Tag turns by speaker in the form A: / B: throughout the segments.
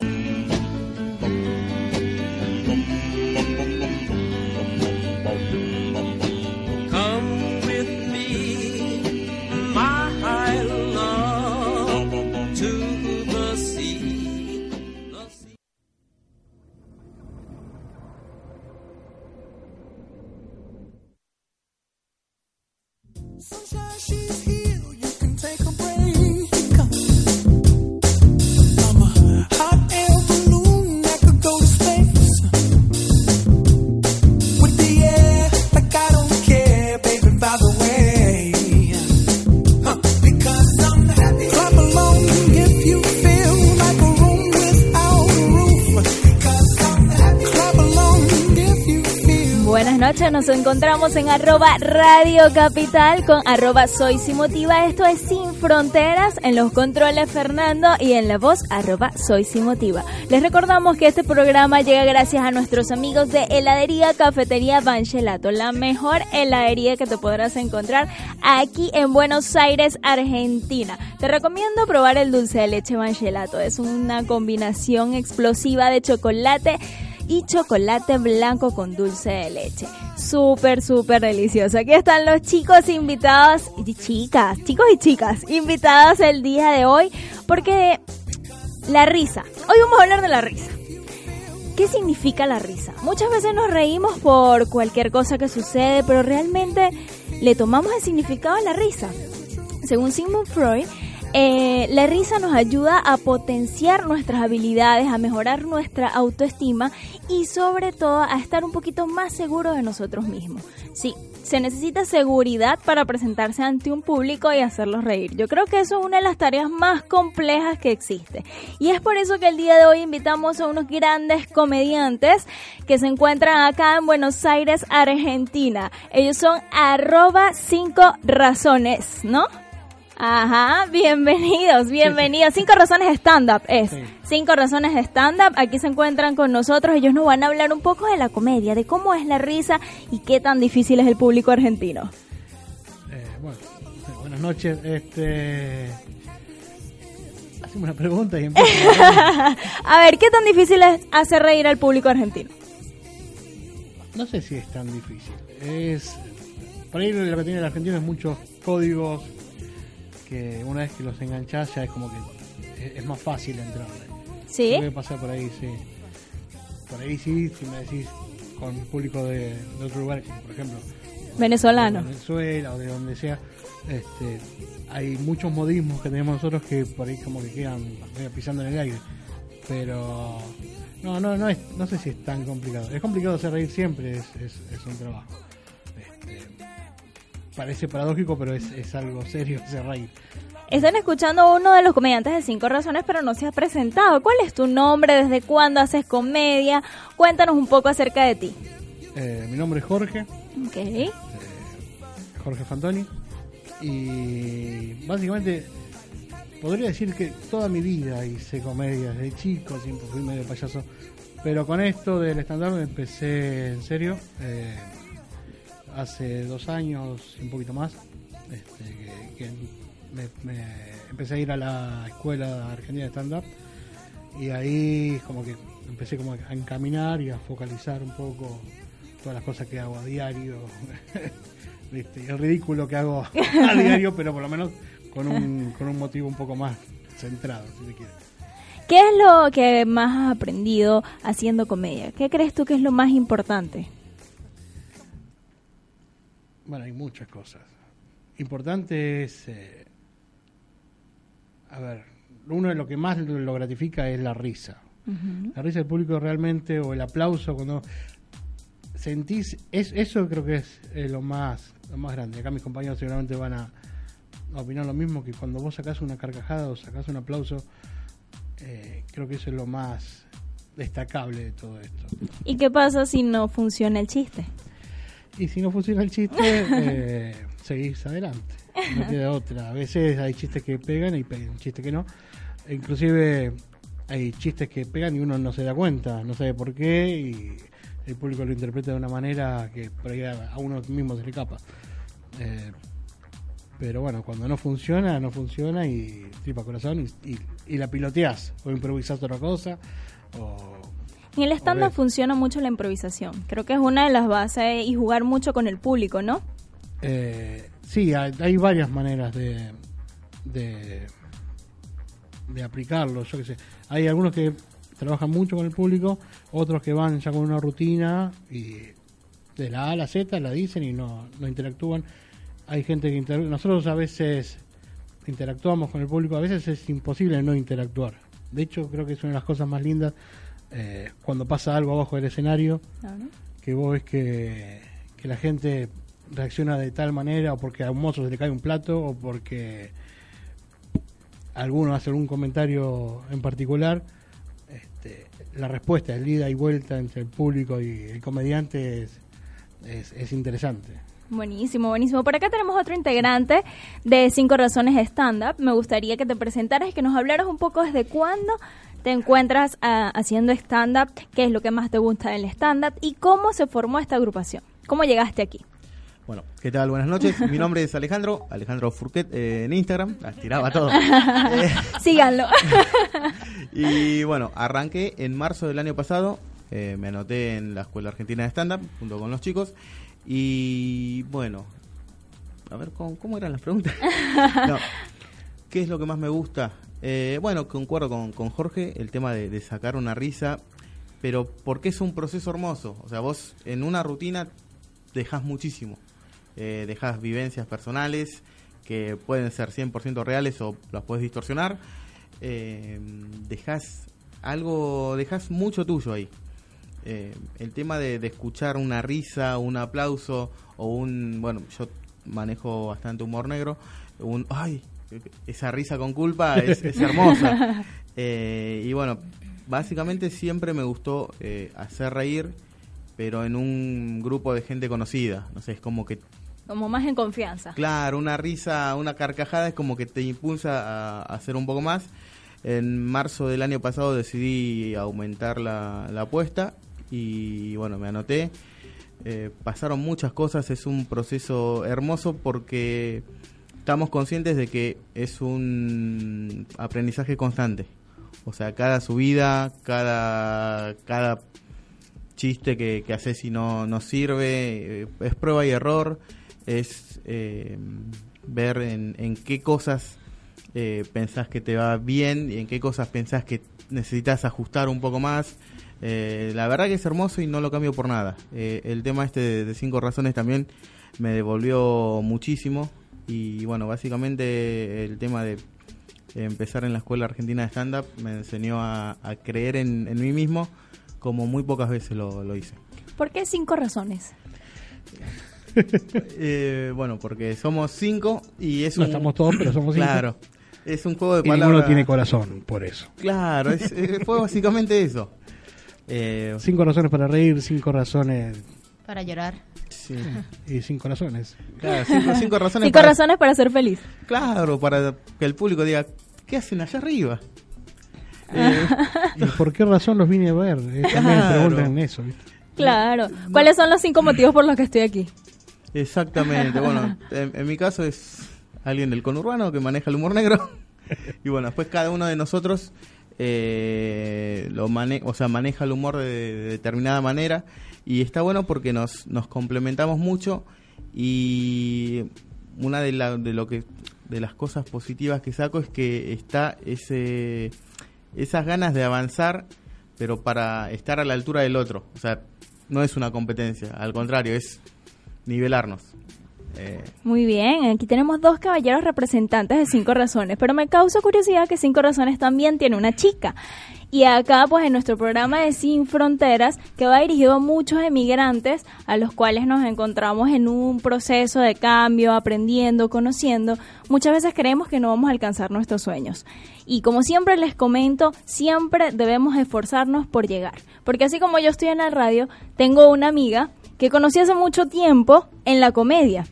A: Música Nos encontramos en arroba Radio Capital con arroba Soy Sin Motiva. Esto es Sin Fronteras, en los controles Fernando y en la voz arroba Soy. Les recordamos que este programa llega gracias a nuestros amigos de Heladería Cafetería Banchelato, la mejor heladería que te podrás encontrar aquí en Buenos Aires, Argentina. Te recomiendo probar el dulce de leche Banchelato, es una combinación explosiva de chocolate y chocolate blanco con dulce de leche. Súper, súper delicioso. Aquí están los chicos invitados y chicas, chicos y chicas, invitados el día de hoy porque la risa. Hoy vamos a hablar de la risa. ¿Qué significa la risa? Muchas veces nos reímos por cualquier cosa que sucede, pero realmente le tomamos el significado a la risa. Según Sigmund Freud, eh, la risa nos ayuda a potenciar nuestras habilidades, a mejorar nuestra autoestima y sobre todo a estar un poquito más seguros de nosotros mismos. Sí, se necesita seguridad para presentarse ante un público y hacerlos reír. Yo creo que eso es una de las tareas más complejas que existe. Y es por eso que el día de hoy invitamos a unos grandes comediantes que se encuentran acá en Buenos Aires, Argentina. Ellos son arroba 5 razones, ¿no? Ajá, bienvenidos, bienvenidos. Cinco razones de stand-up es.
B: Sí.
A: Cinco razones de stand-up. Aquí se encuentran con nosotros. Ellos nos van a hablar un poco de la comedia, de cómo es la risa y qué tan difícil es el público argentino.
B: Eh, bueno, buenas noches. Este. Hacemos una pregunta y.
A: A ver, ¿qué tan difícil es hacer reír al público argentino?
B: no sé si es tan difícil. Es. Por ahí lo que tiene el argentino es muchos códigos que una vez que los enganchás ya es como que es, es más fácil entrar.
A: ¿Sí?
B: Puede pasar por ahí, sí. Por ahí sí, si me decís con público de, de otro lugar, como por ejemplo
A: Venezolano.
B: de Venezuela o de donde sea, este, hay muchos modismos que tenemos nosotros que por ahí como que quedan pisando en el aire. Pero no, no, no es, no sé si es tan complicado. Es complicado hacer reír siempre, es, es, es un trabajo. Este, parece paradójico, pero es, es algo serio hacer reír.
A: Están escuchando a uno de los comediantes de Cinco Razones, pero no se ha presentado. ¿Cuál es tu nombre? ¿Desde cuándo haces comedia? Cuéntanos un poco acerca de ti.
B: Eh, mi nombre es Jorge,
A: Ok.
B: eh, Jorge Fantoni, y básicamente podría decir que toda mi vida hice comedia desde chico, siempre fui medio payaso, pero con esto del stand-up empecé en serio eh, hace dos años y un poquito más, este, que, que me, me empecé a ir a la escuela argentina de stand-up y ahí como que empecé como a encaminar y a focalizar un poco todas las cosas que hago a diario, el ridículo que hago a diario, pero por lo menos con un, con un motivo un poco más centrado, si se quiere.
A: ¿Qué es lo que más has aprendido haciendo comedia? ¿Qué crees tú que es lo más importante?
B: Bueno, hay muchas cosas. Importante es, eh, a ver, uno de lo que más lo gratifica es la risa. La risa del público realmente, o el aplauso cuando sentís, es, eso creo que es eh, lo más lo más grande. Acá mis compañeros seguramente van a, a opinar lo mismo, que cuando vos sacás una carcajada o sacás un aplauso Eh, creo que eso es lo más destacable de todo esto.
A: ¿Y qué pasa si no funciona el chiste?
B: Y si no funciona el chiste, eh, seguís adelante. No queda otra. A veces hay chistes que pegan y pe- chistes que no. Inclusive hay chistes que pegan y uno no se da cuenta, no sabe por qué y el público lo interpreta de una manera que por ahí a uno mismo se le escapa. Eh, pero bueno, cuando no funciona, no funciona y tripa corazón y, y, y la piloteás o improvisás otra cosa o
A: En el stand-up
B: ver.
A: funciona mucho la improvisación. Creo que es una de las bases y jugar mucho con el público, ¿no?
B: Eh, sí, hay, hay varias maneras de, de, de aplicarlo. Yo qué sé. Hay algunos que trabajan mucho con el público, otros que van ya con una rutina y de la A a la Z la dicen y no, no interactúan. Hay gente que inter- nosotros a veces interactuamos con el público, a veces es imposible no interactuar. De hecho, creo que es una de las cosas más lindas eh, cuando pasa algo abajo del escenario que vos ves que, que la gente reacciona de tal manera o porque a un mozo se le cae un plato o porque alguno hace algún comentario en particular este, la respuesta el ida y vuelta entre el público y el comediante es, es, es interesante
A: Buenísimo, buenísimo. Por acá tenemos otro integrante de Cinco Razones de Stand-Up. Me gustaría que te presentaras y que nos hablaras un poco desde cuándo te encuentras ah, haciendo stand-up, qué es lo que más te gusta del stand-up y cómo se formó esta agrupación. ¿Cómo llegaste aquí?
C: Bueno, ¿qué tal? Buenas noches. Mi nombre es Alejandro, Alejandro Furquet eh, en Instagram. Las tiraba todo. Eh,
A: Síganlo.
C: y bueno, arranqué en marzo del año pasado. eh, me anoté en la Escuela Argentina de Stand Up junto con los chicos. Y bueno, a ver, ¿cómo, cómo eran las preguntas? No, ¿Qué es lo que más me gusta? Eh, bueno, concuerdo con, con Jorge, el tema de, sacar una risa, pero porque es un proceso hermoso. O sea, vos en una rutina dejas muchísimo. Eh, dejas vivencias personales que pueden ser 100% reales o las puedes distorsionar. Eh, dejas algo, dejas mucho tuyo ahí. Eh, el tema de, de escuchar una risa, un aplauso o un, bueno, yo manejo bastante humor negro, un, ay, esa risa con culpa es, es hermosa. Eh, y bueno, básicamente siempre me gustó eh, hacer reír, pero en un grupo de gente conocida. No sé, es como que
A: Como más en confianza.
C: Claro, una risa, una carcajada es como que te impulsa a, a hacer un poco más. En marzo del año pasado decidí aumentar la, la apuesta y bueno, me anoté. Eh, pasaron muchas cosas, es un proceso hermoso porque estamos conscientes de que es un aprendizaje constante. O sea, cada subida, cada, cada chiste que, que haces y no, no sirve, eh, es prueba y error, es eh, ver en, en qué cosas eh, pensás que te va bien y en qué cosas pensás que necesitas ajustar un poco más. Eh, la verdad que es hermoso y no lo cambio por nada. Eh, el tema este de, de cinco razones también me devolvió muchísimo y bueno, básicamente el tema de empezar en la Escuela Argentina de Stand Up me enseñó a, a creer en, en mí mismo como muy pocas veces lo, lo hice.
A: ¿Por qué cinco razones?
C: Eh, bueno, porque somos cinco y es
B: no
C: un...
B: estamos todos pero somos cinco
C: Claro, es un juego de
B: y
C: palabras.
B: ninguno tiene corazón por eso
C: Claro, es, eh, fue básicamente eso. Eh,
B: cinco razones para reír cinco razones
D: Para llorar.
C: Sí,
B: y cinco razones
C: claro, cinco, cinco razones.
A: Cinco
C: para-
A: razones para ser feliz.
C: Claro, para que el público diga, ¿qué hacen allá arriba? Eh,
B: ¿Y por qué razón los vine a ver? Eh, también
C: Claro.
B: preguntan eso ¿viste?
A: Claro. ¿Cuáles son los cinco motivos por los que estoy aquí?
C: exactamente, bueno, en, en mi caso es alguien del conurbano que maneja el humor negro. Y bueno, después cada uno de nosotros eh, lo mane o sea, maneja el humor de, de determinada manera. Y está bueno porque nos, nos complementamos mucho. Y una de, la, de lo que de las cosas positivas que saco es que está ese esas ganas de avanzar pero para estar a la altura del otro. O sea no es una competencia al contrario es nivelarnos Eh,
A: Muy bien, aquí tenemos dos caballeros representantes de Cinco Razones, pero me causa curiosidad que Cinco Razones también tiene una chica. Y acá, pues en nuestro programa de Sin Fronteras, que va dirigido a muchos emigrantes, a los cuales nos encontramos en un proceso de cambio, aprendiendo, conociendo, muchas veces creemos que no vamos a alcanzar nuestros sueños. Y como siempre les comento, siempre debemos esforzarnos por llegar. Porque así como yo estoy en la radio, tengo una amiga que conocí hace mucho tiempo en la comedia.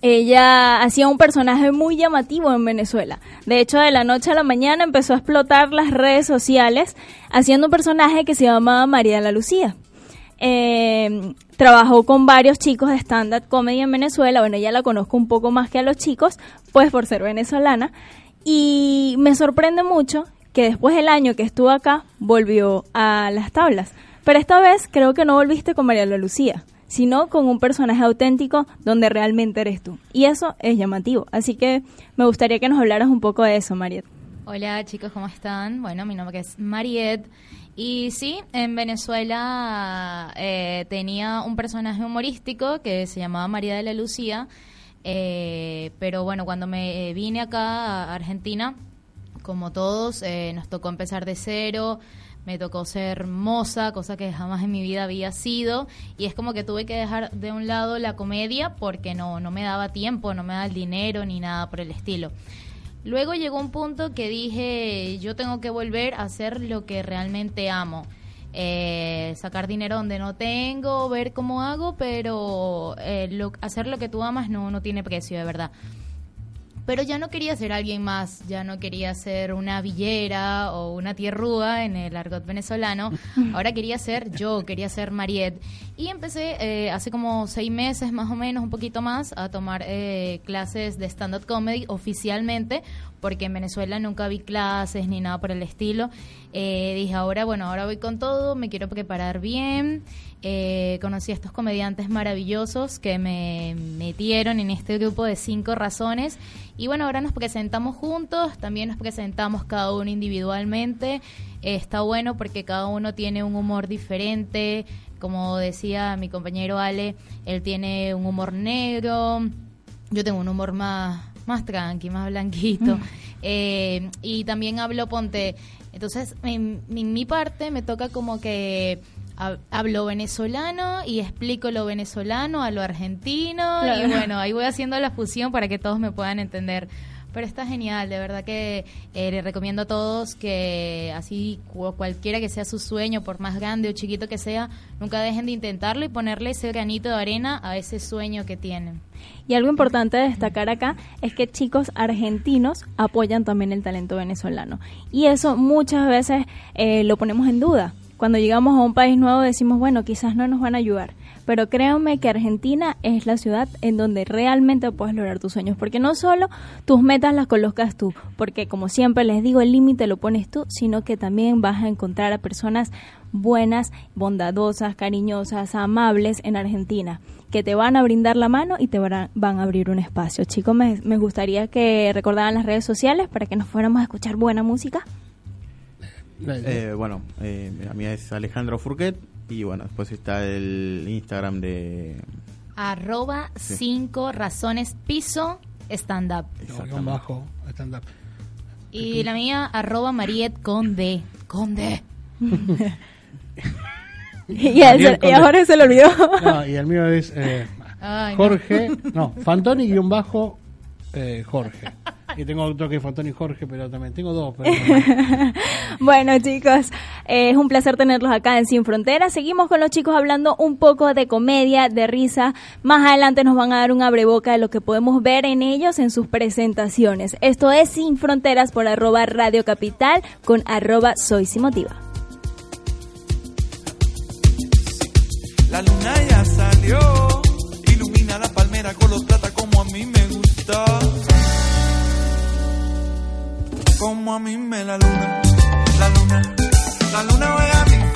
A: Ella hacía un personaje muy llamativo en Venezuela. De hecho, de la noche a la mañana empezó a explotar las redes sociales haciendo un personaje que se llamaba María la Lucía. Eh, trabajó con varios chicos de stand-up comedy en Venezuela. Bueno, ella la conozco un poco más que a los chicos, pues por ser venezolana. Y me sorprende mucho que después del año que estuvo acá, volvió a las tablas. Pero esta vez creo que no volviste con María la Lucía sino con un personaje auténtico donde realmente eres tú. Y eso es llamativo. Así que me gustaría que nos hablaras un poco de eso, Mariet.
D: Hola chicos, ¿cómo están? Bueno, mi nombre es Mariet. Y sí, en Venezuela eh, tenía un personaje humorístico que se llamaba María de la Lucía. eh, pero bueno, cuando me vine acá a Argentina, como todos, eh, nos tocó empezar de cero. Me tocó ser moza, cosa que jamás en mi vida había sido. Y es como que tuve que dejar de un lado la comedia porque no, no me daba tiempo, no me daba el dinero ni nada por el estilo. Luego llegó un punto que dije, yo tengo que volver a hacer lo que realmente amo. Eh, sacar dinero donde no tengo, ver cómo hago, pero eh, hacer lo que tú amas no, no tiene precio, de verdad. Pero ya no quería ser alguien más, ya no quería ser una villera o una tierrúa en el argot venezolano. Ahora quería ser yo, quería ser Mariet. Y empecé eh, hace como seis meses más o menos, un poquito más, a tomar eh, clases de stand-up comedy oficialmente, porque en Venezuela nunca vi clases ni nada por el estilo. Eh, dije, ahora, bueno, ahora voy con todo, me quiero preparar bien. Eh, conocí a estos comediantes maravillosos que me metieron en este grupo de cinco razones. Y bueno, ahora nos presentamos juntos, también nos presentamos cada uno individualmente. Eh, está bueno porque cada uno tiene un humor diferente. Como decía mi compañero Ale, él tiene un humor negro, yo tengo un humor más, más tranqui, más blanquito. Eh, y también hablo ponte. Entonces, en, en mi parte me toca como que hab- hablo venezolano y explico lo venezolano a lo argentino.
A: Claro.
D: Y bueno, ahí voy haciendo la fusión para que todos me puedan entender. Pero está genial, de verdad que eh, les recomiendo a todos que así cu- cualquiera que sea su sueño, por más grande o chiquito que sea, nunca dejen de intentarlo y ponerle ese granito de arena a ese sueño que tienen.
A: Y algo importante de destacar acá es que chicos argentinos apoyan también el talento venezolano. Y eso muchas veces eh, lo ponemos en duda. Cuando llegamos a un país nuevo decimos, bueno, quizás no nos van a ayudar. Pero créanme que Argentina es la ciudad en donde realmente puedes lograr tus sueños. Porque no solo tus metas las colocas tú, porque como siempre les digo, el límite lo pones tú, sino que también vas a encontrar a personas buenas, bondadosas, cariñosas, amables en Argentina, que te van a brindar la mano y te van a, abrir un espacio. Chicos, me, me gustaría que recordaran las redes sociales para que nos fuéramos a escuchar buena música.
C: Eh, bueno, eh, la mía es Alejandro Furquet y bueno, después está el Instagram de...
D: Arroba
C: Sí.
D: cinco razones piso stand up.
B: No.
D: Y la mía, arroba Mariet con D. Con D.
A: y, y ahora se lo olvidó.
B: No, y el mío es eh,
D: Ay, no.
B: Jorge, no, Fantoni guion bajo eh, Jorge. Y tengo otro que es Fantoni Jorge, pero también tengo dos. Pero
A: Bueno, chicos, eh, es un placer tenerlos acá en Sin Fronteras. Seguimos con los chicos hablando un poco de comedia, de risa. Más adelante nos van a dar un abreboca de lo que podemos ver en ellos en sus presentaciones. Esto es Sin Fronteras por arroba Radio Capital con arroba Soy Simotiva.
E: La luna ya salió, ilumina la palmera color plata como a mí me gusta. Como a mí me la luna, la luna, la luna juega a mi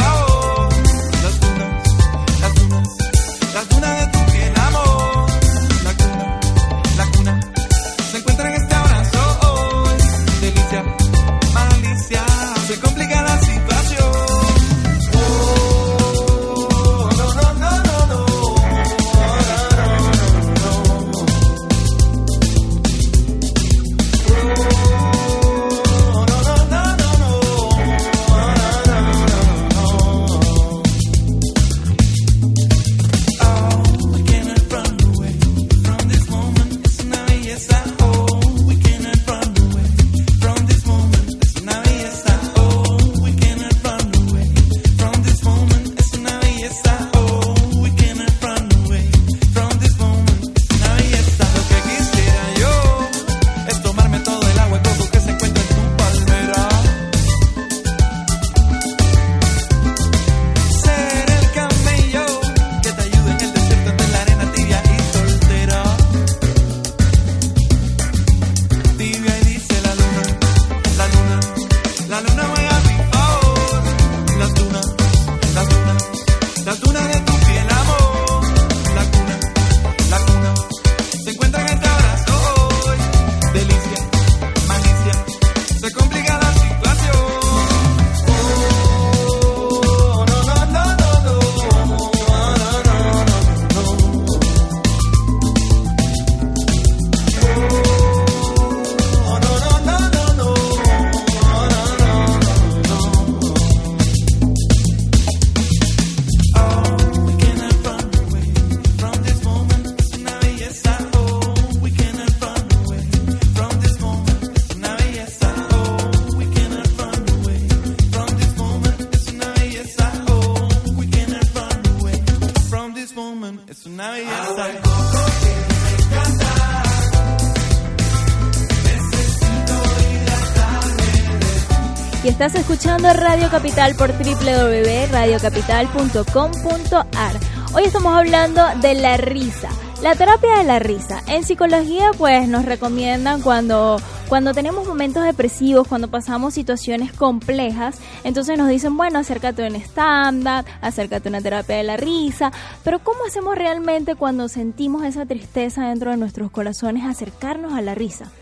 A: Estás escuchando Radio Capital por www.radiocapital.com.ar. Hoy estamos hablando de la risa. La terapia de la risa. En psicología, pues nos recomiendan cuando, cuando tenemos momentos depresivos, cuando pasamos situaciones complejas, entonces nos dicen, bueno, acércate a un stand-up, acércate a una terapia de la risa. Pero ¿cómo hacemos realmente cuando sentimos esa tristeza dentro de nuestros corazones, acercarnos a la risa?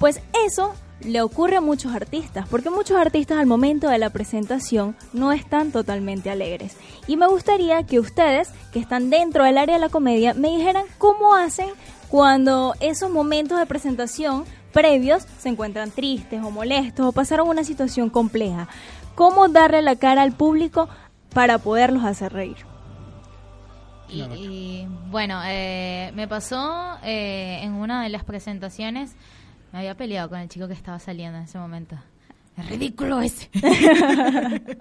A: Pues eso le ocurre a muchos artistas, porque muchos artistas al momento de la presentación no están totalmente alegres. Y me gustaría que ustedes, que están dentro del área de la comedia, me dijeran cómo hacen cuando esos momentos de presentación previos se encuentran tristes o molestos o pasaron una situación compleja. ¿Cómo darle la cara al público para poderlos hacer reír?
D: Y, y, bueno, eh, me pasó eh, en una de las presentaciones, me había peleado con el chico que estaba saliendo en ese momento. Es ridículo ese.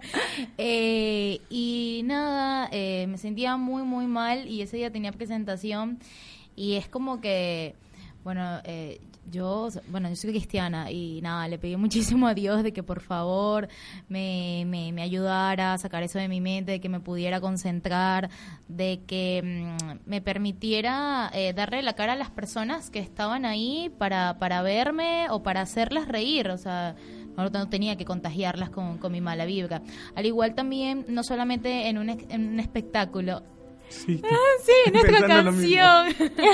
D: Eh, y nada, eh, me sentía muy, muy mal y ese día tenía presentación y es como que, bueno, eh, yo, bueno, yo soy cristiana y nada, le pedí muchísimo a Dios de que por favor me, me, me ayudara a sacar eso de mi mente, de que me pudiera concentrar, de que mm, me permitiera eh, darle la cara a las personas que estaban ahí para, para verme o para hacerlas reír, o sea, no, no tenía que contagiarlas con, con mi mala vibra. Al igual también, no solamente en un, en un espectáculo,
C: Sí,
D: sí, nuestra canción.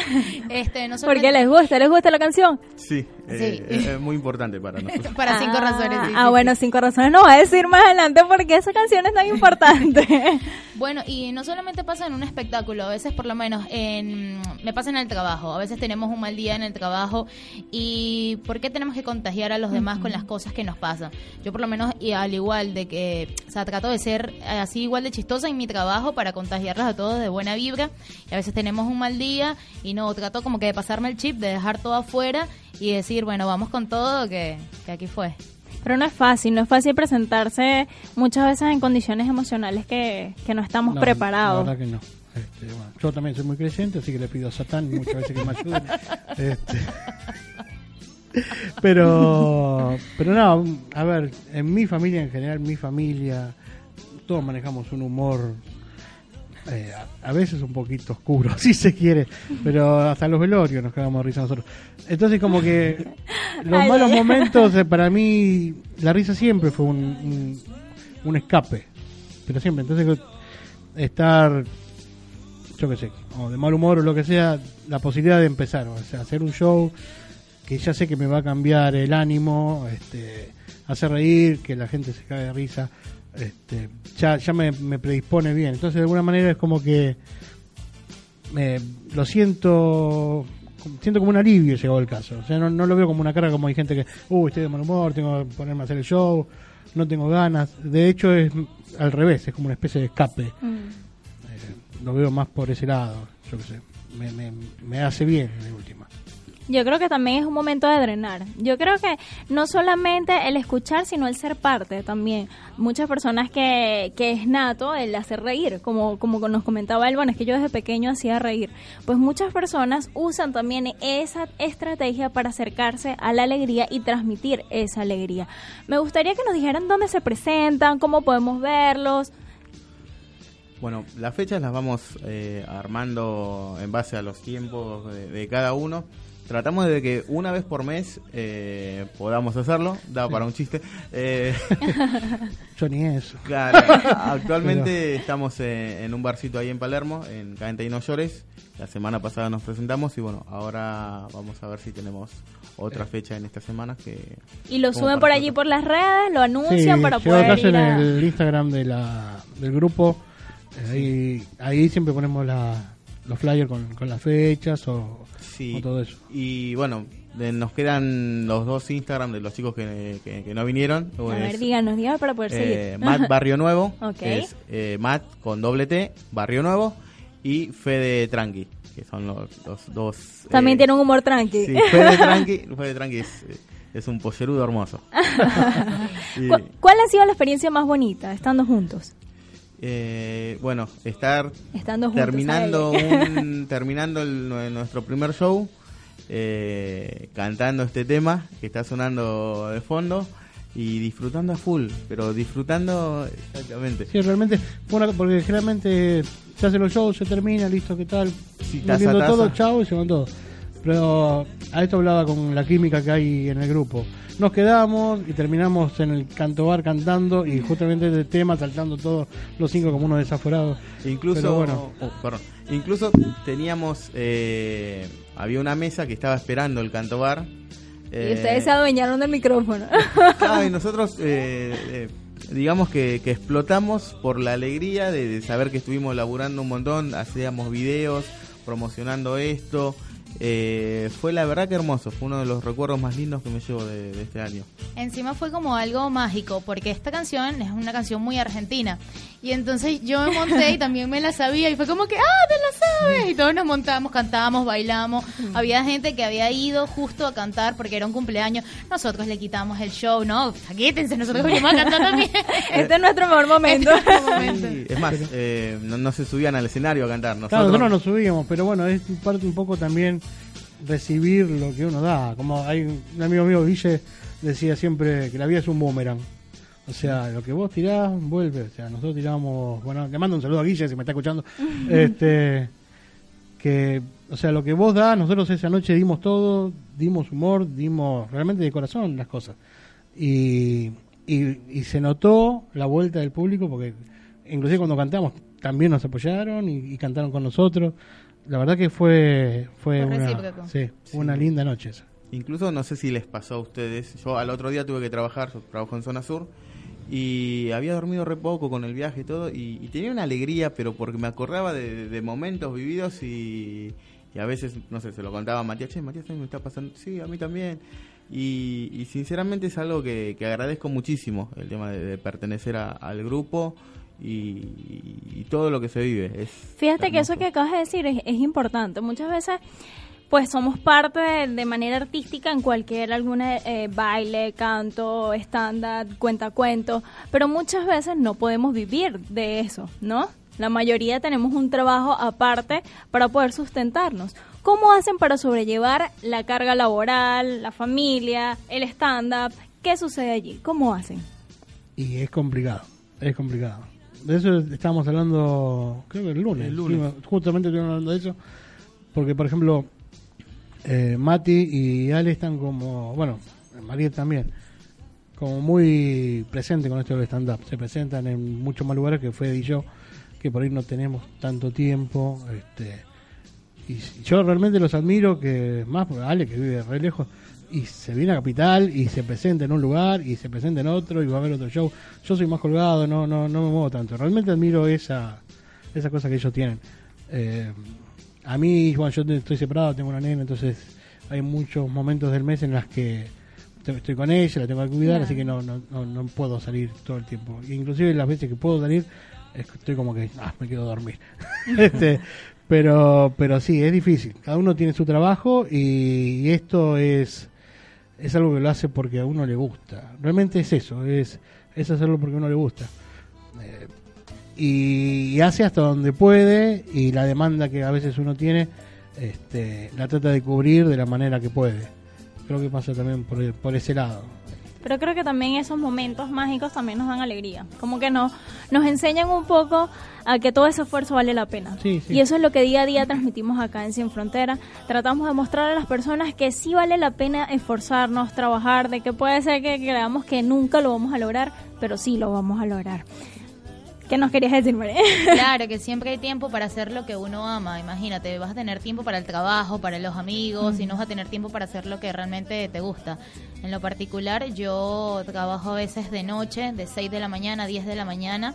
D: este, no
A: Porque les gusta, les gusta la canción.
C: sí, eh,
D: Sí.
C: Es, es muy importante para nosotros.
D: Para cinco
A: Ah,
D: razones. sí,
A: ah,
D: sí,
A: bueno, cinco razones no va a decir más adelante porque esa canción es tan importante.
D: Bueno, y no solamente pasa en un espectáculo, a veces por lo menos en, me pasa en el trabajo, a veces tenemos un mal día en el trabajo y ¿por qué tenemos que contagiar a los demás con las cosas que nos pasan? Yo por lo menos, y al igual de que, o sea, trato de ser así igual de chistosa en mi trabajo para contagiarlos a todos de buena vibra y a veces tenemos un mal día y no, trato como que de pasarme el chip, de dejar todo afuera y decir, bueno, vamos con todo, que, que aquí fue.
A: Pero no es fácil, no es fácil presentarse muchas veces en condiciones emocionales que, que no estamos
B: No,
A: preparados.
B: La verdad que no. Este, bueno, yo también soy muy creyente, así que le pido a Satán muchas veces que me ayude. Este, pero, pero no, a ver, en mi familia en general, mi familia, todos manejamos un humor eh, a, a veces un poquito oscuro, si se quiere, pero hasta los velorios nos cagamos de risa nosotros. Entonces como que los
A: Ay,
B: malos momentos, eh, para mí, la risa siempre fue un, un, un escape, pero siempre, entonces estar, yo qué sé, o de mal humor o lo que sea, la posibilidad de empezar, o sea, hacer un show que ya sé que me va a cambiar el ánimo, este, hacer reír, que la gente se cae de risa, este, ya, ya me, me predispone bien. Entonces, de alguna manera es como que me, lo siento siento como un alivio llegó el caso. O sea, no, no lo veo como una carga como hay gente que, uy, estoy de mal humor, tengo que ponerme a hacer el show, no tengo ganas. De hecho, es al revés, es como una especie de escape.
A: Mm.
B: Eh, lo veo más por ese lado, yo qué sé. Me, me, me hace bien, de última.
A: Yo creo que también es un momento de drenar. Yo creo que no solamente el escuchar, sino el ser parte también. Muchas personas que, que es nato el hacer reír, como, como nos comentaba él, bueno, es que yo desde pequeño hacía reír. Pues muchas personas usan también esa estrategia para acercarse a la alegría y transmitir esa alegría. Me gustaría que nos dijeran dónde se presentan, cómo podemos verlos.
C: Bueno, las fechas las vamos eh, armando en base a los tiempos de, de cada uno. Tratamos de que una vez por mes eh, podamos hacerlo, da para un chiste. Eh,
B: Yo ni eso.
C: claro, actualmente estamos eh, en un barcito ahí en Palermo, en Cadente y No Llores. La semana pasada nos presentamos y bueno, ahora vamos a ver si tenemos otra fecha en esta semana que...
A: Y lo suben por allí por las redes, lo anuncian
B: Sí,
A: para poder
B: acá
A: ir
B: en
A: a...
B: el Instagram de la, del grupo. eh, Ahí, ahí siempre ponemos la, los flyers con, con las fechas o,
C: Sí.
B: o todo eso.
C: Y bueno, de- nos quedan los dos Instagram de los chicos que, que- que no vinieron.
A: A ver,
C: es,
A: díganos, díganos para poder
C: eh,
A: seguir.
C: Matt Barrio Nuevo, que es eh, Matt con doble T, Barrio Nuevo, y Fede Tranqui, que son los, los dos.
A: También
C: eh,
A: tiene un humor tranqui.
C: Sí, Fede Tranqui, Fede Tranqui es, es un pollerudo hermoso. Y,
A: ¿Cu- ¿Cuál ha sido la experiencia más bonita estando juntos?
C: Eh, bueno, estar
A: Estando juntos.
C: terminando un, terminando el- nue- nuestro primer show eh, cantando este tema que está sonando de fondo y disfrutando a full, pero disfrutando exactamente.
B: Sí, realmente, fue una- porque generalmente se hacen los shows, se termina, listo, ¿qué tal?
C: Sí, taza, taza.
B: todo, chao, y se van todos. Pero a esto hablaba con la química que hay en el grupo. Nos quedamos y terminamos en el canto bar cantando y justamente de tema saltando todos los cinco como unos desaforados.
C: Incluso,
B: Pero bueno.
C: oh, perdón. incluso teníamos, eh, había una mesa que estaba esperando el canto bar.
A: Y ustedes se adueñaron del micrófono.
C: Claro, y nosotros, eh, eh, digamos que, que explotamos por la alegría de, de saber que estuvimos laburando un montón, hacíamos videos promocionando esto. Eh, fue la verdad que hermoso, fue uno de los recuerdos más lindos que me llevo de, de este año.
D: Encima fue como algo mágico, porque esta canción es una canción muy argentina. Y entonces yo me monté y también me la sabía y fue como que, ah, te la sabes. Y todos nos montamos, cantábamos, bailamos. Había gente que había ido justo a cantar porque era un cumpleaños. Nosotros le quitamos el show, ¿no? Quítense, nosotros venimos a cantar también.
A: este es nuestro mejor momento.
D: Este es momento.
C: Sí, es más, eh, no, no se subían al escenario a cantar.
B: Claro,
C: Nosotros,
B: nosotros nos subíamos, pero bueno, es parte un poco también recibir lo que uno da. Como hay un amigo mío, Guille, decía siempre que la vida es un boomerang. O sea, lo que vos tirás, vuelve. O sea, nosotros tiramos, bueno, le mando un saludo a Guille si me está escuchando. este que, o sea, lo que vos das, nosotros esa noche dimos todo, dimos humor, dimos realmente de corazón las cosas. Y, y, y se notó la vuelta del público porque inclusive cuando cantamos también nos apoyaron y, y cantaron con nosotros. La verdad que fue fue una, sí, linda noche esa.
C: Incluso no sé si les pasó a ustedes. Yo al otro día tuve que trabajar, yo trabajo en zona sur y había dormido re poco con el viaje y todo y, y tenía una alegría, pero porque me acordaba de, de momentos vividos y, y a veces, no sé, se lo contaba a Matías, che, Matías, ¿sabes me está pasando? Sí, a mí también. Y, y sinceramente es algo que, que agradezco muchísimo, el tema de, de pertenecer a- al grupo y, y todo lo que se vive. Es
A: Fíjate que eso que acabas de decir es, es importante. Muchas veces, pues somos parte de, de manera artística en cualquier alguna eh, baile, canto, stand-up, cuentacuentos, pero muchas veces no podemos vivir de eso, ¿no? La mayoría tenemos un trabajo aparte para poder sustentarnos. ¿Cómo hacen para sobrellevar la carga laboral, la familia, el stand-up? ¿Qué sucede allí? ¿Cómo hacen?
B: Y es complicado, es complicado. De eso estábamos hablando, creo que el lunes.
C: El lunes.
B: Sí, justamente estuvimos hablando de eso. Porque, por ejemplo, eh, Mati y Ale están como, bueno, María también, como muy presente con esto del stand-up. Se presentan en muchos más lugares que Fede y yo, que por ahí no tenemos tanto tiempo. Este, y yo realmente los admiro, que más porque Ale, que vive re lejos, y se viene a Capital y se presenta en un lugar y se presenta en otro y va a haber otro show. Yo soy más colgado, no no no me muevo tanto. Realmente admiro esa esa cosa que ellos tienen. Eh, a mí, bueno, yo estoy separado, tengo una nena, entonces hay muchos momentos del mes en las que estoy con ella, la tengo que cuidar, así que no, no, no, no puedo salir todo el tiempo. Inclusive las veces que puedo salir, estoy como que, ah, me quedo a dormir. este, pero, pero sí, es difícil. Cada uno tiene su trabajo y, y esto es, es algo que lo hace porque a uno le gusta. Realmente es eso, es, es hacerlo porque a uno le gusta. Eh, y, hace hasta donde puede y la demanda que a veces uno tiene este, la trata de cubrir de la manera que puede. Creo que pasa también por, por ese lado.
A: Pero creo que también esos momentos mágicos también nos dan alegría. Como que nos, nos enseñan un poco a que todo ese esfuerzo vale la pena.
B: Sí, sí.
A: Y eso es lo que día a día transmitimos acá en Sin Frontera. Tratamos de mostrar a las personas que sí vale la pena esforzarnos, trabajar, de que puede ser que creamos que nunca lo vamos a lograr, pero sí lo vamos a lograr. ¿Qué nos querías decir, María?
D: Claro, que siempre hay tiempo para hacer lo que uno ama. Imagínate, vas a tener tiempo para el trabajo, para los amigos, y no vas a tener tiempo para hacer lo que realmente te gusta. En lo particular, yo trabajo a veces de noche, de 6 de la mañana a 10 de la mañana.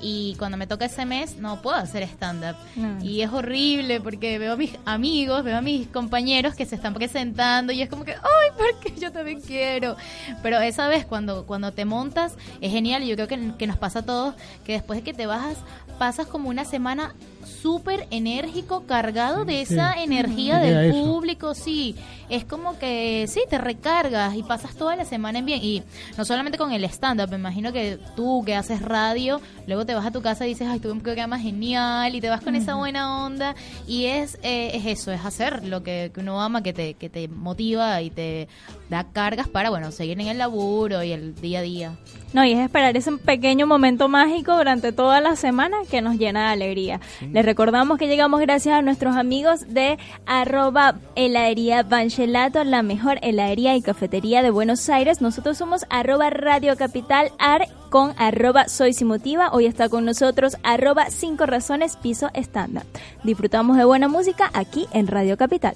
D: Y cuando me toca ese mes no puedo hacer stand-up.
A: No.
D: Y es horrible porque veo a mis amigos, veo a mis compañeros que se están presentando y es como que, ¡ay, porque yo también quiero! Pero esa vez cuando, cuando te montas es genial y yo creo que, que nos pasa a todos que después de que te bajas pasas como una semana súper enérgico, cargado de
B: Sí.
D: esa energía del
B: eso.
D: público, sí. Es como que, sí, te recargas y pasas toda la semana en bien. Y no solamente con el stand-up, me imagino que tú que haces radio, luego te vas a tu casa y dices, ay, tuve un programa genial y te vas con esa buena onda. Y es, eh, es eso, es hacer lo que, que uno ama, que te, que te motiva y te da cargas para, bueno, seguir en el laburo y el día a día.
A: No, y es esperar ese pequeño momento mágico durante toda la semana que nos llena de alegría. Les recordamos que llegamos gracias a nuestros amigos de arroba heladería Banchelato, la mejor heladería y cafetería de Buenos Aires. Nosotros somos arroba Radio Capital Ar con arroba Soy Simotiva. Hoy está con nosotros arroba Cinco Razones Piso Estándar. Disfrutamos de buena música aquí en Radio Capital.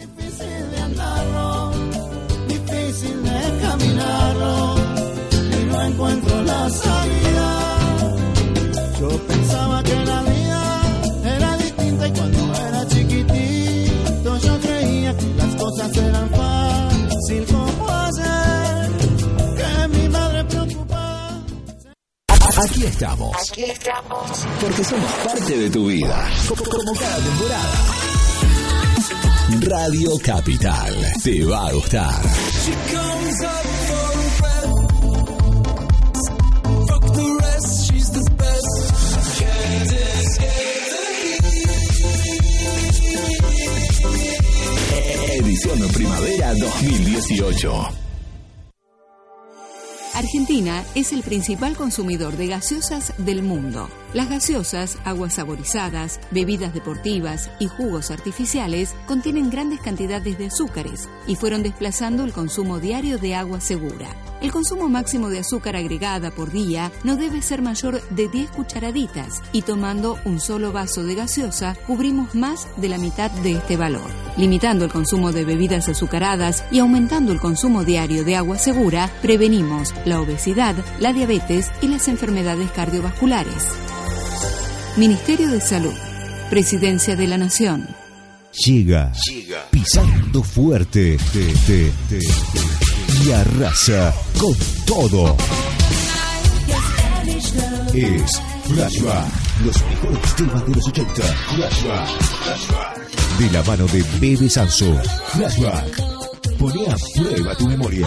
F: difícil de andarlo, difícil de caminarlo, y no encuentro la salida. Yo pensaba que la y cuando era chiquitito yo creía que las cosas eran fácil como ayer, que mi madre preocupada.
G: Aquí estamos. Porque somos parte de tu vida. Co- Como cada temporada. Radio Capital. Te va a gustar. Primavera 2018.
H: Argentina es el principal consumidor de gaseosas del mundo. Las gaseosas, aguas saborizadas, bebidas deportivas y jugos artificiales contienen grandes cantidades de azúcares y fueron desplazando el consumo diario de agua segura. El consumo máximo de azúcar agregada por día no debe ser mayor de 10 cucharaditas y tomando un solo vaso de gaseosa cubrimos más de la mitad de este valor. Limitando el consumo de bebidas azucaradas y aumentando el consumo diario de agua segura, prevenimos la obesidad, la diabetes y las enfermedades cardiovasculares. Ministerio de Salud, Presidencia de la Nación.
G: Llega. Pisando fuerte. Te, te, te, te, y arrasa con todo. Es Flashback. Los mejores temas de los 80. Flashback. De la mano de Bebe Sanso. Flashback. Pone a prueba tu memoria.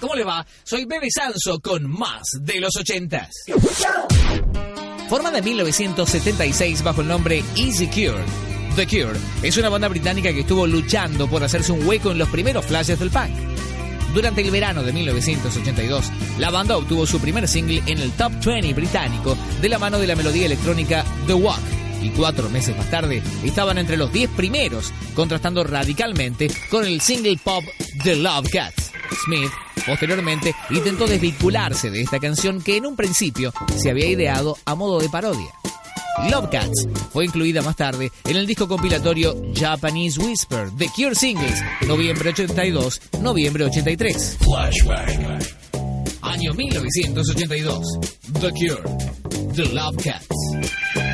I: ¿Cómo le va? Soy Bebe Sanso con más de los ochentas. Formada en 1976 bajo el nombre Easy Cure, The Cure es una banda británica que estuvo luchando por hacerse un hueco en los primeros flashes del punk. Durante el verano de 1982, la banda obtuvo su primer single en el Top 20 británico de la mano de la melodía electrónica The Walk. Y cuatro meses más tarde estaban entre los 10 primeros, contrastando radicalmente con el single pop The Love Cats. Smith, posteriormente, intentó desvincularse de esta canción que en un principio se había ideado a modo de parodia. Love Cats fue incluida más tarde en el disco compilatorio Japanese Whisper The Cure Singles, noviembre 82, noviembre 83. Flashback. Año 1982. The Cure. The Love Cats.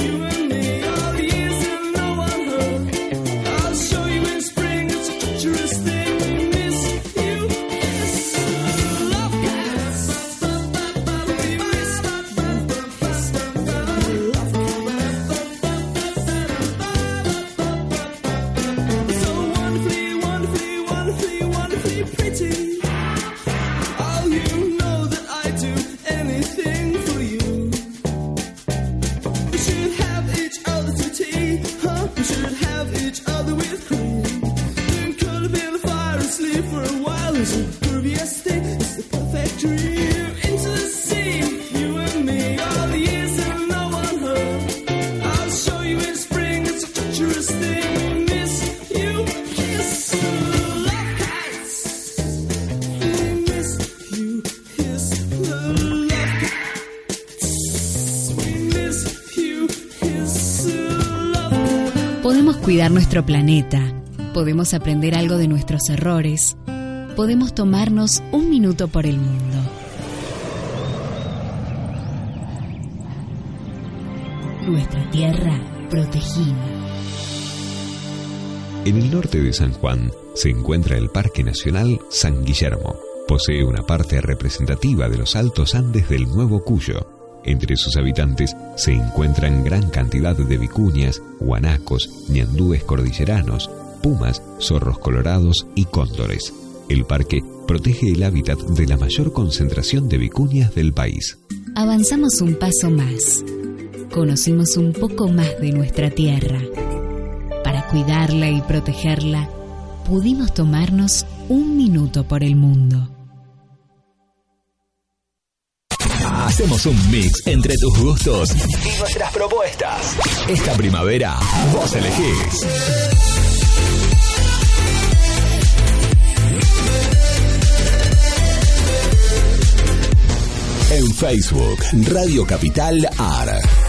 J: should have each other with cream. Then curl up in the fire and sleep for a while. A groovy estate, it's the perfect dream.
H: Cuidar nuestro planeta,
K: Podemos aprender algo de nuestros errores. Podemos tomarnos un minuto por el mundo. Nuestra tierra protegida.
L: En el norte de San Juan se encuentra el Parque Nacional San Guillermo. Posee una parte representativa de los altos Andes del Nuevo Cuyo. Entre sus habitantes se encuentran gran cantidad de vicuñas, guanacos, ñandúes cordilleranos, pumas, zorros colorados y cóndores. El parque protege el hábitat de la mayor concentración de vicuñas del país.
K: Avanzamos un paso más. Conocimos un poco más de nuestra tierra. Para cuidarla y protegerla, pudimos tomarnos un minuto por el mundo.
L: Hacemos un mix entre tus gustos y nuestras propuestas. Esta primavera, vos elegís. En Facebook, Radio Capital AR.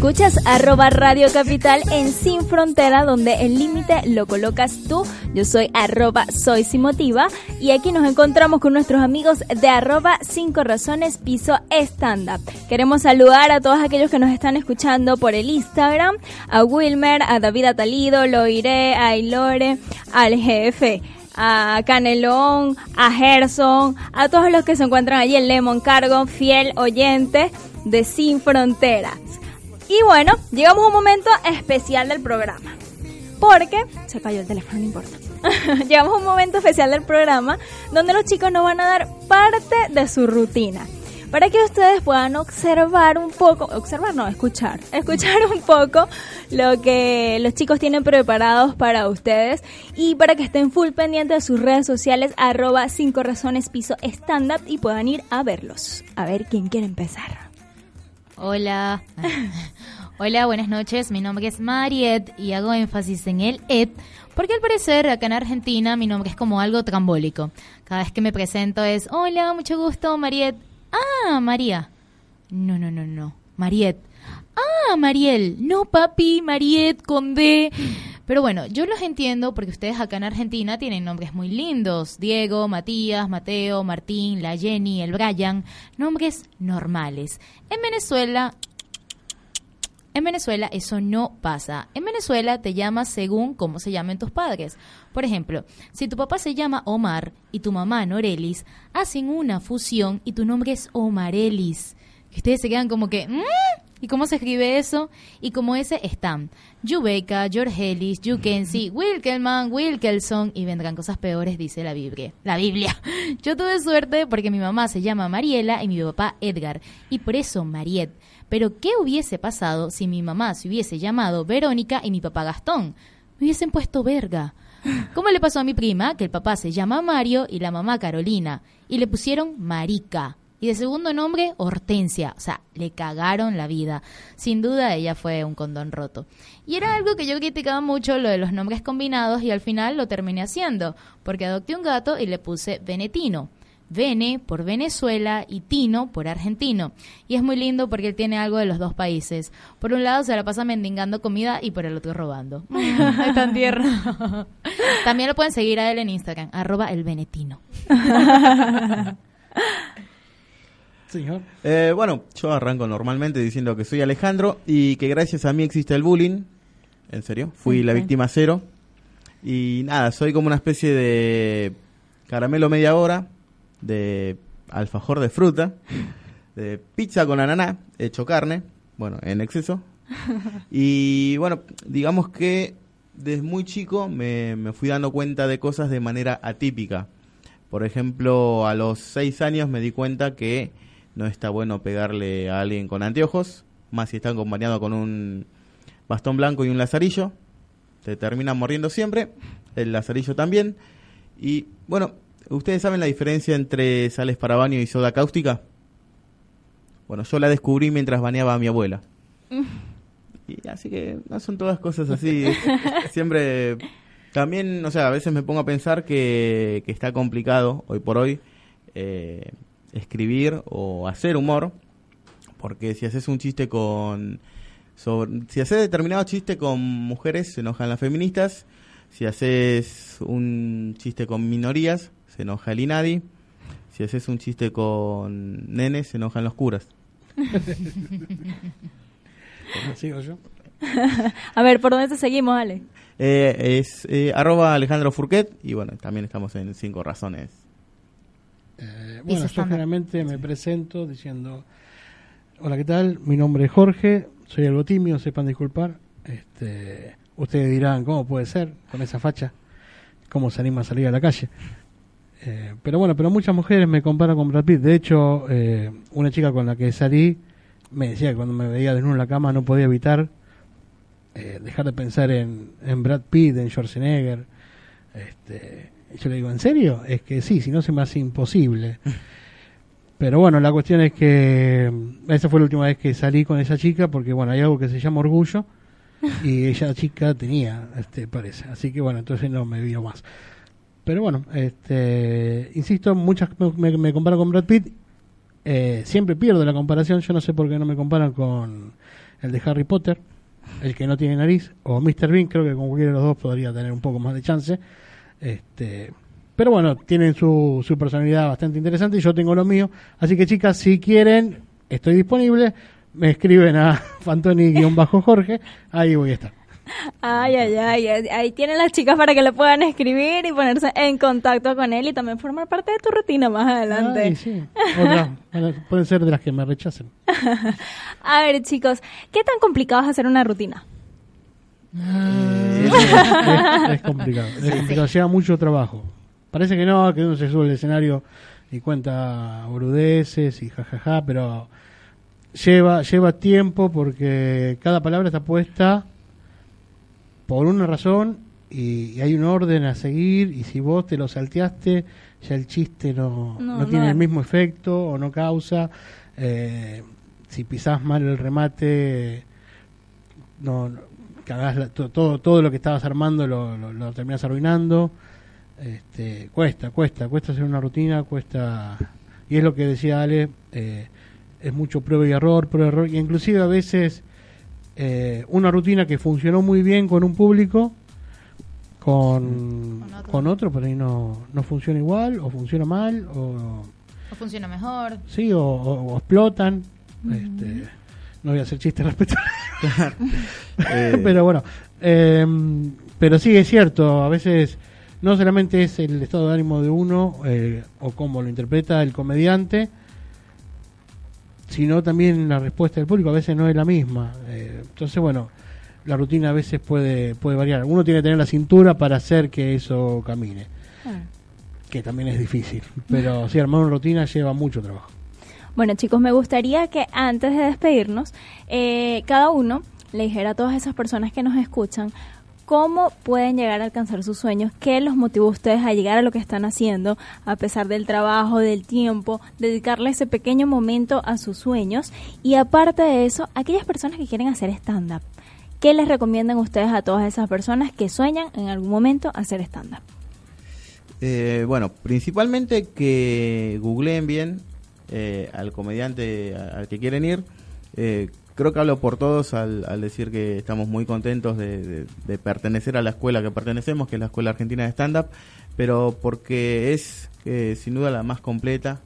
A: Escuchas arroba Radio Capital en Sin Frontera, donde el límite lo colocas tú. Yo soy arroba Soy Sin Motiva y aquí nos encontramos con nuestros amigos de arroba Razones Piso Stand Up. Queremos saludar a todos aquellos que nos están escuchando por el Instagram, a Wilmer, a David Atalido, Loiré, a Ilore, al jefe a Canelón, a Gerson, a todos los que se encuentran allí en Lemon Cargo, fiel oyente de Sin Fronteras. Y bueno, llegamos a un momento especial del programa. Porque se cayó el teléfono, no importa. llegamos a un momento especial del programa donde los chicos nos van a dar parte de su rutina. Para que ustedes puedan observar un poco, observar no, escuchar, escuchar un poco lo que los chicos tienen preparados para ustedes y para que estén full pendientes de sus redes sociales arroba 5 razones piso stand up y puedan ir a verlos. A ver quién quiere empezar.
D: Hola. Hola, buenas noches. Mi nombre es Mariet y hago énfasis en el et porque al parecer acá en Argentina mi nombre es como algo trambólico. Cada vez que me presento es, hola, mucho gusto, Mariet. Ah, María. No, no, no, no. Mariet. Ah, Mariel. No, papi, Mariet con D. Pero bueno, yo los entiendo porque ustedes acá en Argentina tienen nombres muy lindos. Diego, Matías, Mateo, Martín, la Jenny, el Brian. Nombres normales. En Venezuela... En Venezuela eso no pasa. En Venezuela te llamas según cómo se llamen tus padres. Por ejemplo, si tu papá se llama Omar y tu mamá Norelis, hacen una fusión y tu nombre es Omarelis. Y ustedes se quedan como que, "¿Mm? ¿Y cómo se escribe eso? Y como ese están Yubeca, Jorgelis, Yukensi, Wilkelman, Wilkelson y vendrán cosas peores, dice la Biblia. La Biblia. Yo tuve suerte porque mi mamá se llama Mariela y mi papá Edgar. Y por eso Mariet. Pero ¿qué hubiese pasado si mi mamá se hubiese llamado Verónica y mi papá Gastón? Me hubiesen puesto verga. ¿Cómo le pasó a mi prima que el papá se llama Mario y la mamá Carolina? Y le pusieron Marica. Y de segundo nombre, Hortensia. O sea, le cagaron la vida. Sin duda, ella fue un condón roto. Y era algo que yo criticaba mucho, lo de los nombres combinados, y al final lo terminé haciendo. Porque adopté un gato y le puse Venetino. Vene por Venezuela y Tino por argentino. Y es muy lindo porque él tiene algo de los dos países. Por un lado se la pasa mendigando comida y por el otro robando. es tan tierno. También lo pueden seguir a él en Instagram, arroba el venetino.
B: Señor.
C: Eh, bueno, yo arranco normalmente diciendo que soy Alejandro y que gracias a mí existe el bullying. En serio, fui la víctima cero. Y nada, soy como una especie de caramelo media hora, de alfajor de fruta, de pizza con ananá, hecho carne, bueno, en exceso. Y bueno, digamos que desde muy chico me, me fui dando cuenta de cosas de manera atípica. Por ejemplo, a los seis años me di cuenta que no está bueno pegarle a alguien con anteojos, más si está acompañado con un bastón blanco y un lazarillo. Te terminan mordiendo siempre, el lazarillo también. Y bueno, ¿ustedes saben la diferencia entre sales para baño y soda cáustica? Bueno, yo la descubrí mientras bañaba a mi abuela. Y así que no son todas cosas así. Siempre también, o sea, a veces me pongo a pensar que, que está complicado hoy por hoy eh, escribir o hacer humor, porque si haces un chiste con... sobre- si haces determinado chiste con mujeres, se enojan las feministas. Si haces un chiste con minorías, se enoja el INADI. Si haces un chiste con nenes, se enojan los curas.
B: Sigo yo.
A: A ver, ¿por dónde te seguimos, Ale?
C: Eh, es eh, arroba Alejandro Furquet y bueno, también estamos en Cinco Razones.
B: Eh, bueno, yo generalmente me presento diciendo, hola, ¿qué tal? Mi nombre es Jorge, soy algo tímido, sepan disculpar. Este, ustedes dirán, ¿cómo puede ser con esa facha? ¿Cómo se anima a salir a la calle? Eh, pero bueno, pero muchas mujeres me comparan con Brad Pitt. De hecho, eh, una chica con la que salí me decía que cuando me veía desnudo en la cama no podía evitar eh, dejar de pensar en, en Brad Pitt, en Schwarzenegger. Este, yo le digo, ¿en serio? Es que sí, si no se me hace imposible. Pero bueno, la cuestión es que mm, esa fue la última vez que salí con esa chica porque bueno, hay algo que se llama orgullo y ella chica tenía, este parece. Así que bueno, entonces no me vio más. Pero bueno, este, insisto, muchas me, me- me comparan con Brad Pitt. Eh, siempre pierdo la comparación. Yo no sé por qué no me comparan con el de Harry Potter, el que no tiene nariz, o Mr. Bean. Creo que con cualquiera de los dos podría tener un poco más de chance. Este, pero bueno, tienen su, su personalidad bastante interesante y yo tengo lo mío. Así que chicas, si quieren, estoy disponible. Me escriben a Fantoni-Jorge. Ahí voy a estar.
A: Ay, ay, ay, ahí tienen las chicas para que le puedan escribir y ponerse en contacto con él y también formar parte de tu rutina más adelante.
B: Ay, sí. Pueden ser de las que me rechacen.
A: A ver, chicos, ¿qué tan complicado es hacer una rutina?
B: Es, es- es complicado. Es complicado. Lleva mucho trabajo. Parece que no, que uno se sube al escenario y cuenta boludeces y jajaja, pero lleva, lleva tiempo porque cada palabra está puesta por una razón y, y hay un orden a seguir y si vos te lo salteaste, ya el chiste no,
A: No,
B: tiene el mismo efecto o no causa. Eh, si pisás mal el remate, no, no- cagás la- to- todo, todo lo que estabas armando lo, lo, lo terminás arruinando. Este, cuesta, cuesta, cuesta hacer una rutina, cuesta... Y es lo que decía Ale, eh, es mucho prueba y error, prueba y error, y inclusive a veces eh, una rutina que funcionó muy bien con un público, con,
D: Con otro.
B: con otro, por ahí no, no funciona igual, o funciona mal, o
D: O funciona mejor.
B: sí, o, o- o explotan. Este, no voy a hacer chistes respecto
C: Eh,
B: pero bueno, eh, pero sí es cierto, a veces no solamente es el estado de ánimo de uno eh, o cómo lo interpreta el comediante, sino también la respuesta del público a veces no es la misma. Eh, entonces, bueno, la rutina a veces puede, puede variar. Uno tiene que tener la cintura para hacer que eso camine, que también es difícil. Pero sí, armar una rutina lleva mucho trabajo.
A: Bueno, chicos, me gustaría que antes de despedirnos, eh, cada uno le dijera a todas esas personas que nos escuchan cómo pueden llegar a alcanzar sus sueños, qué los motivó a ustedes a llegar a lo que están haciendo, a pesar del trabajo, del tiempo, dedicarle ese pequeño momento a sus sueños y aparte de eso, aquellas personas que quieren hacer stand-up. ¿Qué les recomiendan ustedes a todas esas personas que sueñan en algún momento hacer stand-up?
C: Eh, bueno, principalmente que googleen bien eh, al comediante al que quieren ir. Eh, creo que hablo por todos al, al decir que estamos muy contentos de, de- de pertenecer a la escuela que pertenecemos, que es la Escuela Argentina de Stand-Up, pero porque es eh, sin duda la más completa.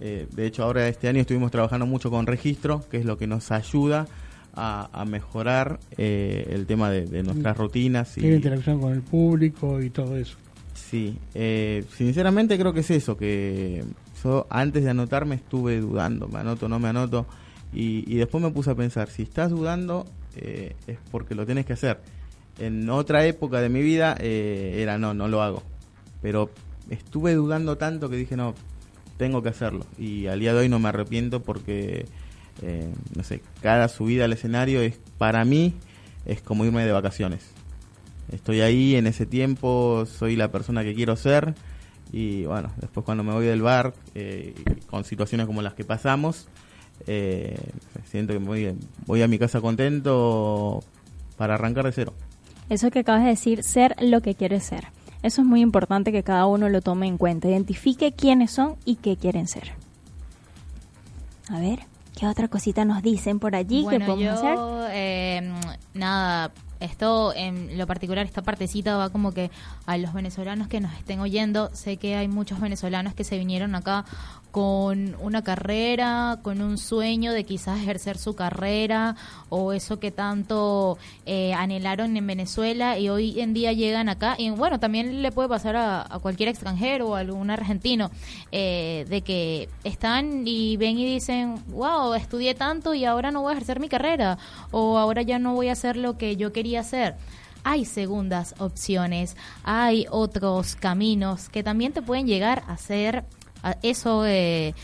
C: Eh, de hecho, ahora este año estuvimos trabajando mucho con registro, que es lo que nos ayuda a, a mejorar eh, el tema de, de nuestras rutinas.
B: Tiene interacción con el público y todo eso.
C: Sí, eh, sinceramente creo que es eso, que yo antes de anotarme estuve dudando, me anoto, no me anoto, y, y después me puse a pensar, si estás dudando eh, es porque lo tienes que hacer. En otra época de mi vida eh, era no, no lo hago, pero estuve dudando tanto que dije, no, tengo que hacerlo. Y al día de hoy no me arrepiento porque, eh, no sé, cada subida al escenario es, para mí, es como irme de vacaciones. Estoy ahí en ese tiempo, soy la persona que quiero ser y bueno, después cuando me voy del bar, eh, con situaciones como las que pasamos, eh, siento que me voy, voy a mi casa contento para arrancar de cero.
A: Eso que acabas de decir, ser lo que quieres ser. Eso es muy importante que cada uno lo tome en cuenta. Identifique quiénes son y qué quieren ser. A ver, ¿qué otra cosita nos dicen por allí que
D: Bueno,
A: podemos
D: yo,
A: hacer?
D: eh, nada, esto en lo particular, esta partecita va como que a los venezolanos que nos estén oyendo, sé que hay muchos venezolanos que se vinieron acá con una carrera, con un sueño de quizás ejercer su carrera o eso que tanto eh, anhelaron en Venezuela y hoy en día llegan acá y bueno, también le puede pasar a, cualquier extranjero o algún argentino eh, de que están y ven y dicen, wow, estudié tanto y ahora no voy a ejercer mi carrera o ahora ya no voy a hacer lo que yo quería hacer. Hay segundas opciones, hay otros caminos que también te pueden llegar a a eso. eh,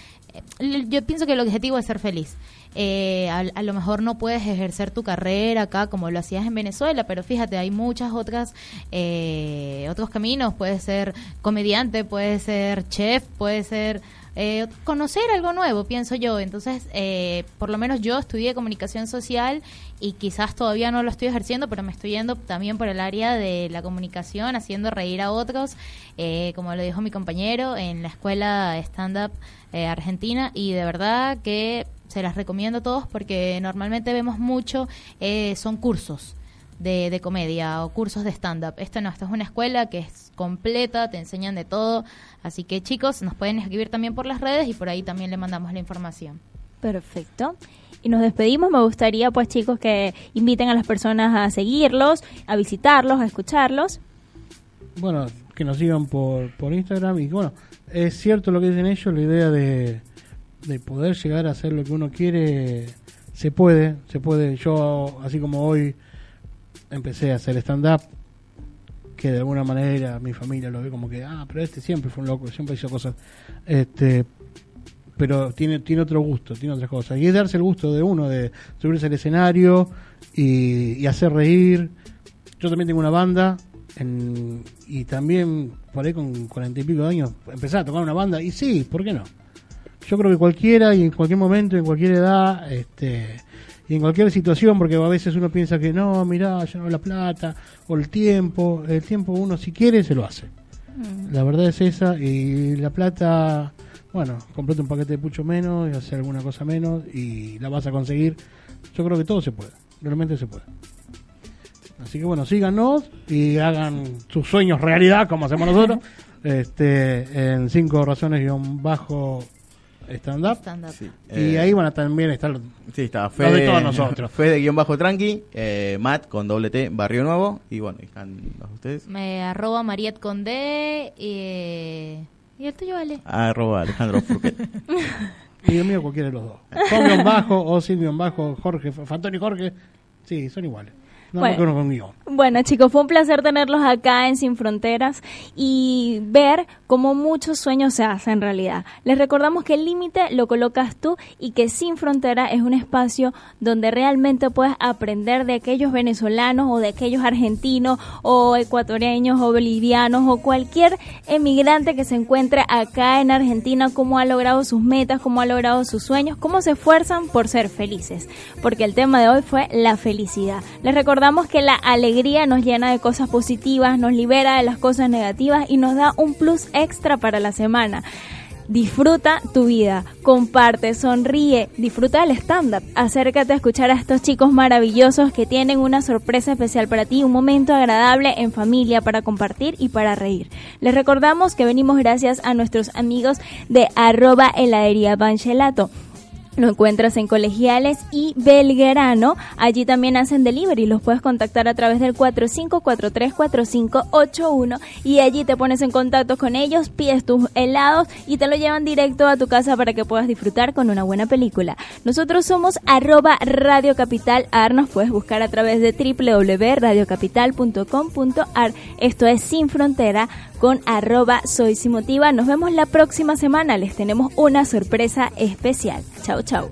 D: eh, yo pienso que el objetivo es ser feliz. Eh, a, a lo mejor no puedes ejercer tu carrera acá como lo hacías en Venezuela, pero fíjate, hay muchas otras eh, otros caminos. Puedes ser comediante, puedes ser chef, puedes ser eh, conocer algo nuevo, pienso yo. Entonces, eh, por lo menos yo estudié comunicación social y quizás todavía no lo estoy ejerciendo, pero me estoy yendo también por el área de la comunicación, haciendo reír a otros, eh, como lo dijo mi compañero, en la escuela stand-up eh, argentina y de verdad que se las recomiendo a todos porque normalmente vemos mucho, eh, son cursos de, de comedia o cursos de stand-up. Esto no, esto es una escuela que es completa, te enseñan de todo. Así que chicos, nos pueden escribir también por las redes y por ahí también le mandamos la información.
A: Perfecto. Y nos despedimos. Me gustaría, pues, chicos, que inviten a las personas a seguirlos, a visitarlos, a escucharlos.
B: Bueno, que nos sigan por, por Instagram y bueno, es cierto lo que dicen ellos, la idea de, de poder llegar a hacer lo que uno quiere, se puede, se puede. Yo, así como hoy empecé a hacer stand-up, que de alguna manera mi familia lo ve como que, ah, pero este siempre fue un loco, siempre hizo cosas, este pero tiene tiene otro gusto, tiene otras cosas. Y es darse el gusto de uno, de subirse al escenario y, hacer reír. Yo también tengo una banda en- y también por ahí con cuarenta y pico de años empezar a tocar una banda y sí, ¿por qué no? Yo creo que cualquiera y en cualquier momento, en cualquier edad, este y en cualquier situación, porque a veces uno piensa que no, mirá, yo no la plata o el tiempo, el tiempo uno si quiere se lo hace. La verdad es esa y la plata, bueno, comprate un paquete de pucho menos y hacer alguna cosa menos y la vas a conseguir. Yo creo que todo se puede, realmente se puede. Así que bueno, síganos y hagan sus sueños realidad como hacemos nosotros. este en cinco razones guion bajo stand up.
D: Stand-up.
C: Sí.
B: Y
C: Eh,
B: ahí van a también estar
C: Sí, está
B: Lo
C: Fede,
B: de todos nosotros.
C: Fede guion bajo tranqui, eh, Matt con doble T, Barrio Nuevo, y bueno, están los de ustedes.
D: Me arroba Mariet Condé y, y el tuyo vale.
C: Arroba Alejandro Furquet.
B: y el mío cualquiera de los dos. Con guion bajo o sin guion bajo, Jorge, Fantoni Jorge, sí, son iguales. No
A: Bueno.
B: con guion.
A: Bueno, chicos, fue un placer tenerlos acá en Sin Fronteras y ver cómo muchos sueños se hacen realidad. Les recordamos que el límite lo colocas tú y que Sin Frontera es un espacio donde realmente puedes aprender de aquellos venezolanos o de aquellos argentinos o ecuatorianos o bolivianos o cualquier emigrante que se encuentre acá en Argentina, cómo ha logrado sus metas, cómo ha logrado sus sueños, cómo se esfuerzan por ser felices. Porque el tema de hoy fue la felicidad. Les recordamos que la alegría nos llena de cosas positivas, nos libera de las cosas negativas y nos da un plus extra para la semana. Disfruta tu vida, comparte, sonríe, disfruta del stand-up, acércate a escuchar a estos chicos maravillosos que tienen una sorpresa especial para ti, un momento agradable en familia para compartir y para reír. Les recordamos que venimos gracias a nuestros amigos de arroba heladería Banchelato. Lo encuentras en Colegiales y Belgrano. Allí también hacen delivery. Los puedes contactar a través del 45434581 y allí te pones en contacto con ellos, pides tus helados y te lo llevan directo a tu casa para que puedas disfrutar con una buena película. Nosotros somos arroba Radio Capital Ar. Nos puedes buscar a través de www.radiocapital.com.ar. Esto es Sin Frontera con arroba Soy Simotiva. Nos vemos la próxima semana. Les tenemos una sorpresa especial. Chao, chao.